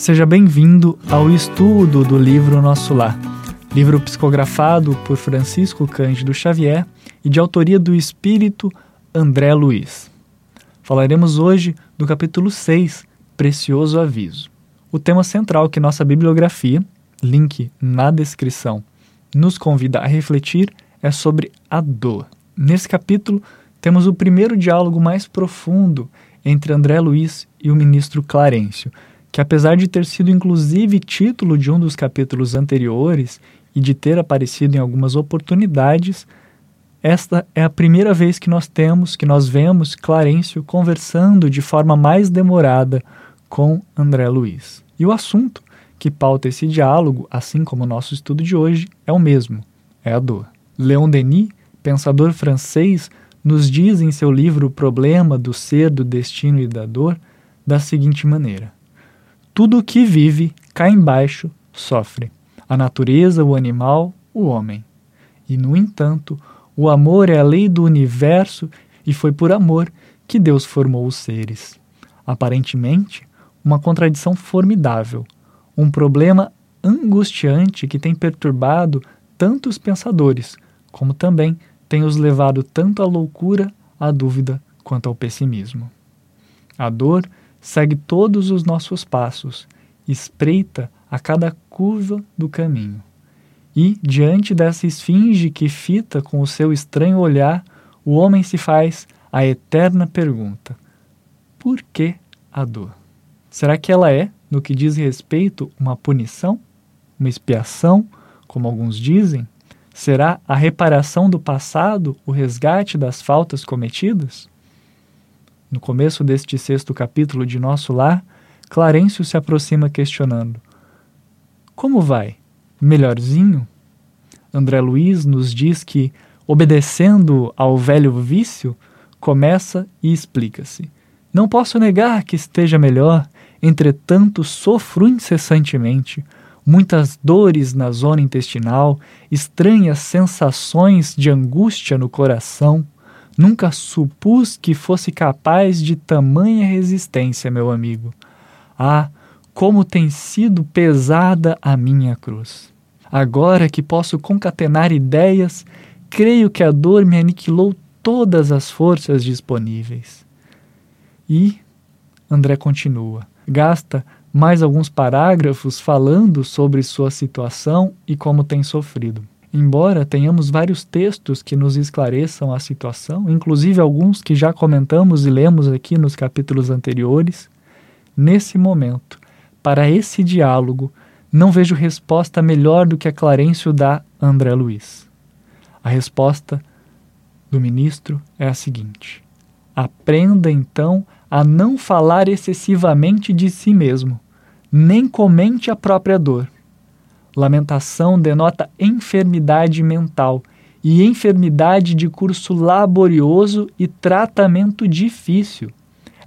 Seja bem-vindo ao estudo do livro Nosso Lar, livro psicografado por Francisco Cândido Xavier e de autoria do espírito André Luiz. Falaremos hoje do capítulo 6, Precioso Aviso. O tema central que nossa bibliografia, link na descrição, nos convida a refletir é sobre a dor. Nesse capítulo, temos o primeiro diálogo mais profundo entre André Luiz e o ministro Clarencio, que apesar de ter sido inclusive título de um dos capítulos anteriores e de ter aparecido em algumas oportunidades, esta é a primeira vez que nós temos, que nós vemos Clarencio conversando de forma mais demorada com André Luiz. E o assunto que pauta esse diálogo, assim como o nosso estudo de hoje, é o mesmo: é a dor. Leon Denis, pensador francês, nos diz em seu livro O Problema do Ser, do Destino e da Dor, da seguinte maneira: Tudo o que vive, cá embaixo, sofre. A natureza, o animal, o homem. E, no entanto, o amor é a lei do universo e foi por amor que Deus formou os seres. Aparentemente, uma contradição formidável, um problema angustiante que tem perturbado tantos pensadores, como também tem os levado tanto à loucura, à dúvida quanto ao pessimismo. A dor segue todos os nossos passos, espreita a cada curva do caminho. E, diante dessa esfinge que fita com o seu estranho olhar, o homem se faz a eterna pergunta: por que a dor? Será que ela é, no que diz respeito, uma punição? Uma expiação, como alguns dizem? Será a reparação do passado o resgate das faltas cometidas? No começo deste sexto capítulo de Nosso Lar, Clarencio se aproxima questionando: Como vai? Melhorzinho? André Luiz nos diz que, obedecendo ao velho vício, começa e explica-se. Não posso negar que esteja melhor, entretanto sofro incessantemente muitas dores na zona intestinal, estranhas sensações de angústia no coração. Nunca supus que fosse capaz de tamanha resistência, meu amigo. Ah, como tem sido pesada a minha cruz. Agora que posso concatenar ideias, creio que a dor me aniquilou todas as forças disponíveis. E André continua, gasta mais alguns parágrafos falando sobre sua situação e como tem sofrido. Embora tenhamos vários textos que nos esclareçam a situação, inclusive alguns que já comentamos e lemos aqui nos capítulos anteriores, nesse momento, para esse diálogo, não vejo resposta melhor do que a Clarencio dá a André Luiz. A resposta do ministro é a seguinte: aprenda então a não falar excessivamente de si mesmo, nem comente a própria dor. Lamentação denota enfermidade mental e enfermidade de curso laborioso e tratamento difícil.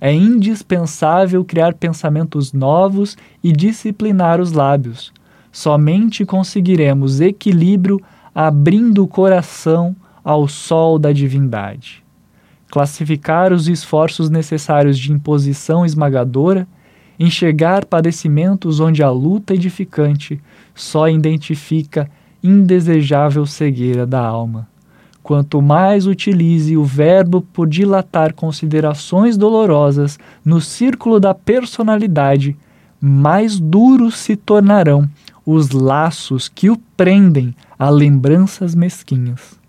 É indispensável criar pensamentos novos e disciplinar os lábios. Somente conseguiremos equilíbrio abrindo o coração ao sol da divindade classificar os esforços necessários de imposição esmagadora, enxergar padecimentos onde a luta edificante só identifica indesejável cegueira da alma. Quanto mais utilize o verbo por dilatar considerações dolorosas no círculo da personalidade, mais duros se tornarão os laços que o prendem a lembranças mesquinhas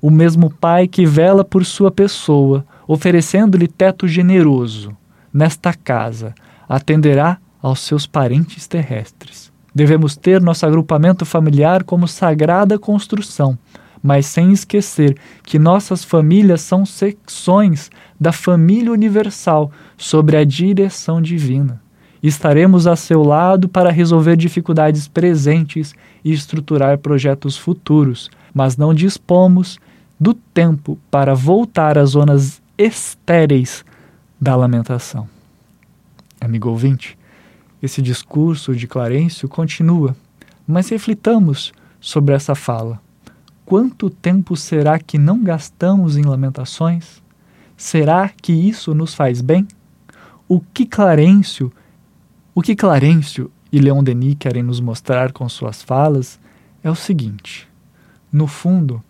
o mesmo Pai que vela por sua pessoa, oferecendo-lhe teto generoso, nesta casa, atenderá aos seus parentes terrestres. Devemos ter nosso agrupamento familiar como sagrada construção, mas sem esquecer que nossas famílias são secções da família universal sobre a direção divina. Estaremos a seu lado para resolver dificuldades presentes e estruturar projetos futuros, mas não dispomos do tempo para voltar às zonas estéreis da lamentação. Amigo ouvinte, esse discurso de Clarencio continua, mas reflitamos sobre essa fala. Quanto tempo será que não gastamos em lamentações? Será que isso nos faz bem? O que Clarencio O que Clarencio e Leon Denis querem nos mostrar com suas falas é o seguinte: no fundo,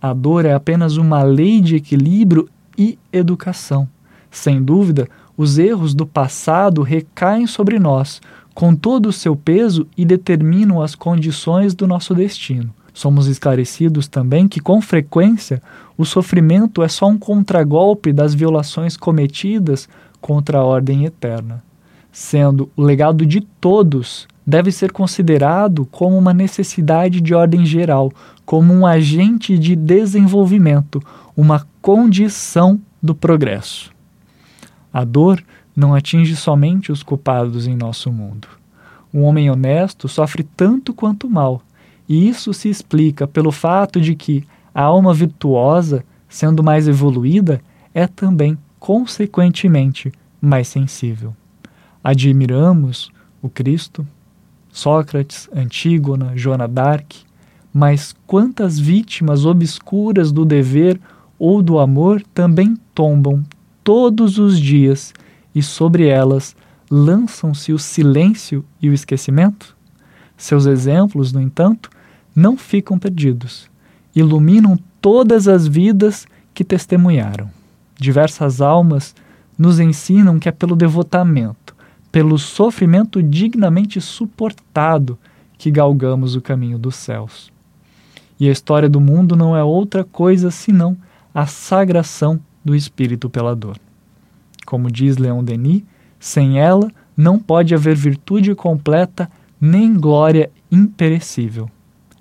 a dor é apenas uma lei de equilíbrio e educação. Sem dúvida, os erros do passado recaem sobre nós, com todo o seu peso e determinam as condições do nosso destino. Somos esclarecidos também que, com frequência, o sofrimento é só um contragolpe das violações cometidas contra a ordem eterna, sendo o legado de todos deve ser considerado como uma necessidade de ordem geral, como um agente de desenvolvimento, uma condição do progresso. A dor não atinge somente os culpados em nosso mundo. Um homem honesto sofre tanto quanto o mal, e isso se explica pelo fato de que a alma virtuosa, sendo mais evoluída, é também, consequentemente, mais sensível. Admiramos o Cristo, Sócrates, Antígona, Joana d'Arc, mas quantas vítimas obscuras do dever ou do amor também tombam todos os dias e sobre elas lançam-se o silêncio e o esquecimento? Seus exemplos, no entanto, não ficam perdidos. Iluminam todas as vidas que testemunharam. Diversas almas nos ensinam que é pelo devotamento, pelo sofrimento dignamente suportado, que galgamos o caminho dos céus. E a história do mundo não é outra coisa senão a sagração do espírito pela dor. Como diz Leon Denis, sem ela não pode haver virtude completa nem glória imperecível.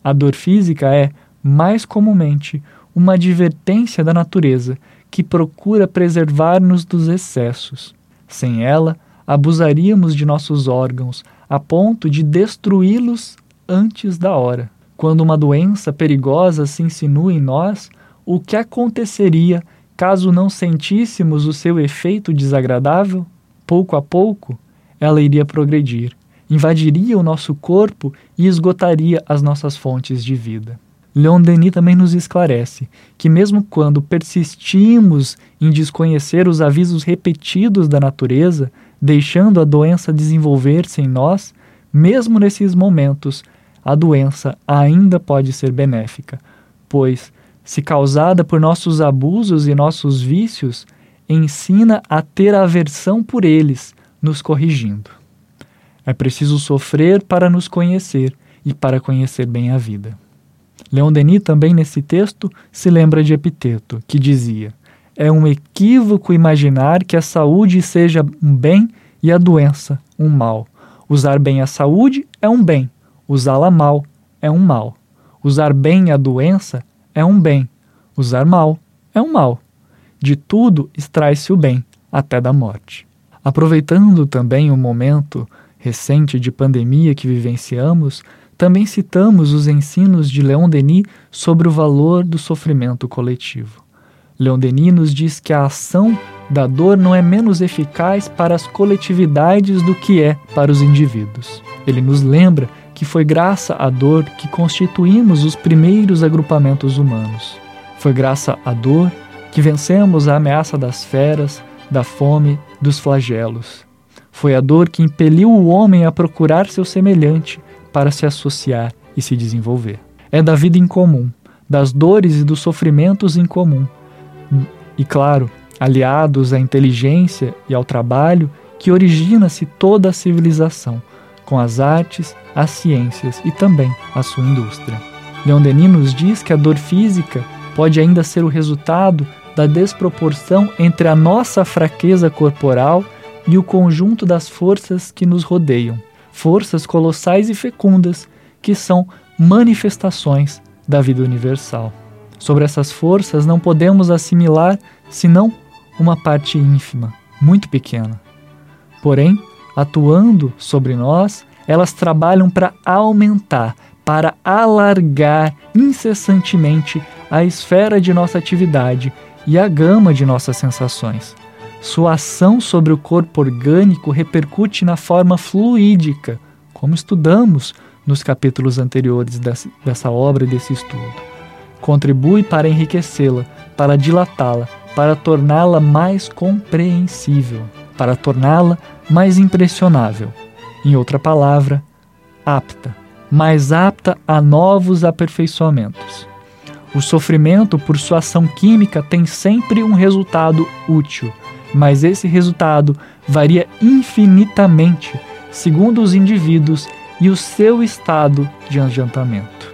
A dor física é, mais comumente, uma advertência da natureza que procura preservar-nos dos excessos. Sem ela, abusaríamos de nossos órgãos a ponto de destruí-los antes da hora. Quando uma doença perigosa se insinua em nós, o que aconteceria caso não sentíssemos o seu efeito desagradável? Pouco a pouco, ela iria progredir, invadiria o nosso corpo e esgotaria as nossas fontes de vida. Leon Denis também nos esclarece que, mesmo quando persistimos em desconhecer os avisos repetidos da natureza, deixando a doença desenvolver-se em nós, mesmo nesses momentos, a doença ainda pode ser benéfica, pois se causada por nossos abusos e nossos vícios, ensina a ter aversão por eles, nos corrigindo. É preciso sofrer para nos conhecer e para conhecer bem a vida. Leon Denis também nesse texto se lembra de Epiteto, que dizia: É um equívoco imaginar que a saúde seja um bem e a doença um mal. Usar bem a saúde é um bem, usá-la mal é um mal. Usar bem a doença é um bem. Usar mal é um mal. De tudo extrai-se o bem, até da morte. Aproveitando também o momento recente de pandemia que vivenciamos, também citamos os ensinos de Leon Denis sobre o valor do sofrimento coletivo. Leon Denis nos diz que a ação da dor não é menos eficaz para as coletividades do que é para os indivíduos. Ele nos lembra que foi graça à dor que constituímos os primeiros agrupamentos humanos. Foi graça à dor que vencemos a ameaça das feras, da fome, dos flagelos. Foi a dor que impeliu o homem a procurar seu semelhante para se associar e se desenvolver. É da vida em comum, das dores e dos sofrimentos em comum. E claro, aliados à inteligência e ao trabalho, que origina-se toda a civilização com as artes, as ciências e também a sua indústria. Leon Denis nos diz que a dor física pode ainda ser o resultado da desproporção entre a nossa fraqueza corporal e o conjunto das forças que nos rodeiam, forças colossais e fecundas que são manifestações da vida universal. Sobre essas forças não podemos assimilar senão uma parte ínfima, muito pequena. Porém, atuando sobre nós, elas trabalham para aumentar, para alargar incessantemente a esfera de nossa atividade e a gama de nossas sensações. Sua ação sobre o corpo orgânico repercute na forma fluídica, como estudamos nos capítulos anteriores dessa obra e desse estudo. Contribui para enriquecê-la, para dilatá-la, para torná-la mais compreensível, para torná-la mais impressionável. Em outra palavra, apta, mais apta a novos aperfeiçoamentos. O sofrimento, por sua ação química, tem sempre um resultado útil, mas esse resultado varia infinitamente segundo os indivíduos e o seu estado de adiantamento.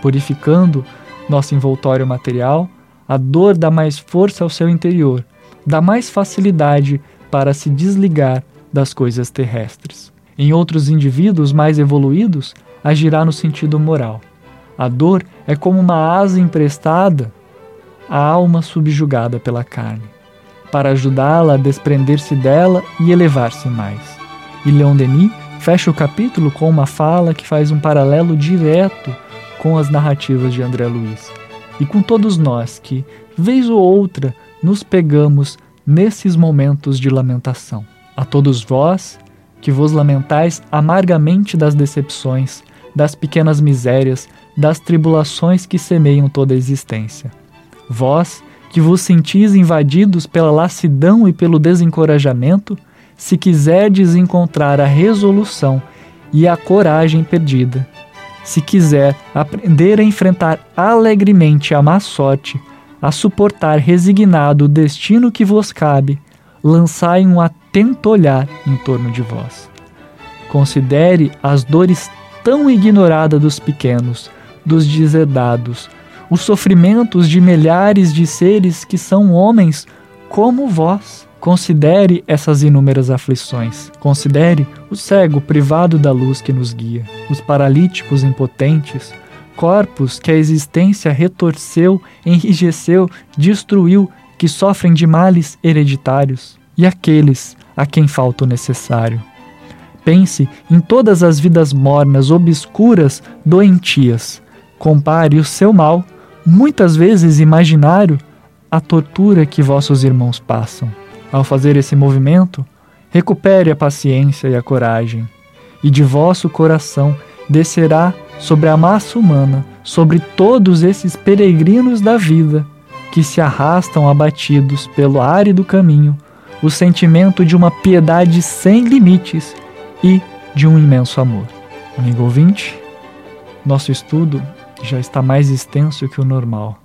Purificando nosso envoltório material, a dor dá mais força ao seu interior, dá mais facilidade para se desligar das coisas terrestres. Em outros indivíduos mais evoluídos, agirá no sentido moral. A dor é como uma asa emprestada à alma subjugada pela carne, para ajudá-la a desprender-se dela e elevar-se mais. E Leon Denis fecha o capítulo com uma fala que faz um paralelo direto com as narrativas de André Luiz e com todos nós que, vez ou outra, nos pegamos nesses momentos de lamentação. A todos vós que vos lamentais amargamente das decepções, das pequenas misérias, das tribulações que semeiam toda a existência. Vós que vos sentis invadidos pela lassidão e pelo desencorajamento, se quiserdes encontrar a resolução e a coragem perdida, se quiser aprender a enfrentar alegremente a má sorte, a suportar resignado o destino que vos cabe, lançai um atento olhar em torno de vós. Considere as dores tão ignoradas dos pequenos, dos desedados, os sofrimentos de milhares de seres que são homens como vós. Considere essas inúmeras aflições. Considere o cego privado da luz que nos guia, os paralíticos impotentes, corpos que a existência retorceu, enrijeceu, destruiu, que sofrem de males hereditários, e aqueles a quem falta o necessário. Pense em todas as vidas mornas, obscuras, doentias. Compare o seu mal, muitas vezes imaginário, à tortura que vossos irmãos passam. Ao fazer esse movimento, recupere a paciência e a coragem, e de vosso coração descerá sobre a massa humana, sobre todos esses peregrinos da vida que se arrastam abatidos pelo árido caminho, o sentimento de uma piedade sem limites e de um imenso amor. Amigo ouvinte, nosso estudo já está mais extenso que o normal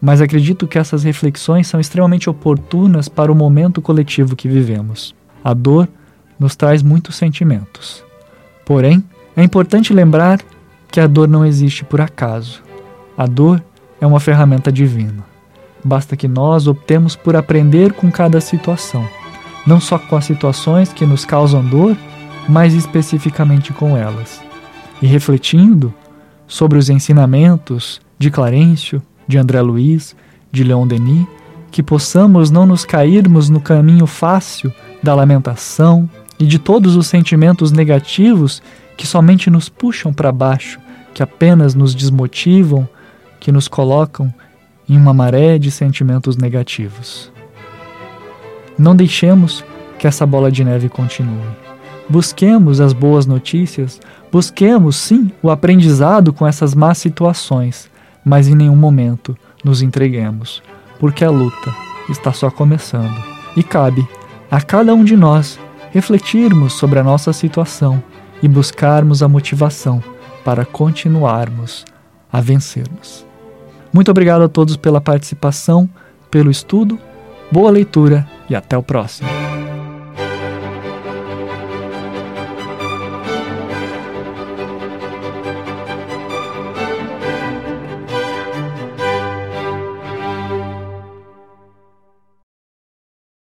mas acredito que essas reflexões são extremamente oportunas para o momento coletivo que vivemos. A dor nos traz muitos sentimentos. Porém, é importante lembrar que a dor não existe por acaso. A dor é uma ferramenta divina. Basta que nós optemos por aprender com cada situação, não só com as situações que nos causam dor, mas especificamente com elas. E refletindo sobre os ensinamentos de Clarencio, de André Luiz, de Leon Denis, que possamos não nos cairmos no caminho fácil da lamentação e de todos os sentimentos negativos que somente nos puxam para baixo, que apenas nos desmotivam, que nos colocam em uma maré de sentimentos negativos. Não deixemos que essa bola de neve continue. Busquemos as boas notícias, busquemos sim o aprendizado com essas más situações, mas em nenhum momento nos entreguemos, porque a luta está só começando e cabe a cada um de nós refletirmos sobre a nossa situação e buscarmos a motivação para continuarmos a vencermos. Muito obrigado a todos pela participação, pelo estudo, boa leitura e até o próximo.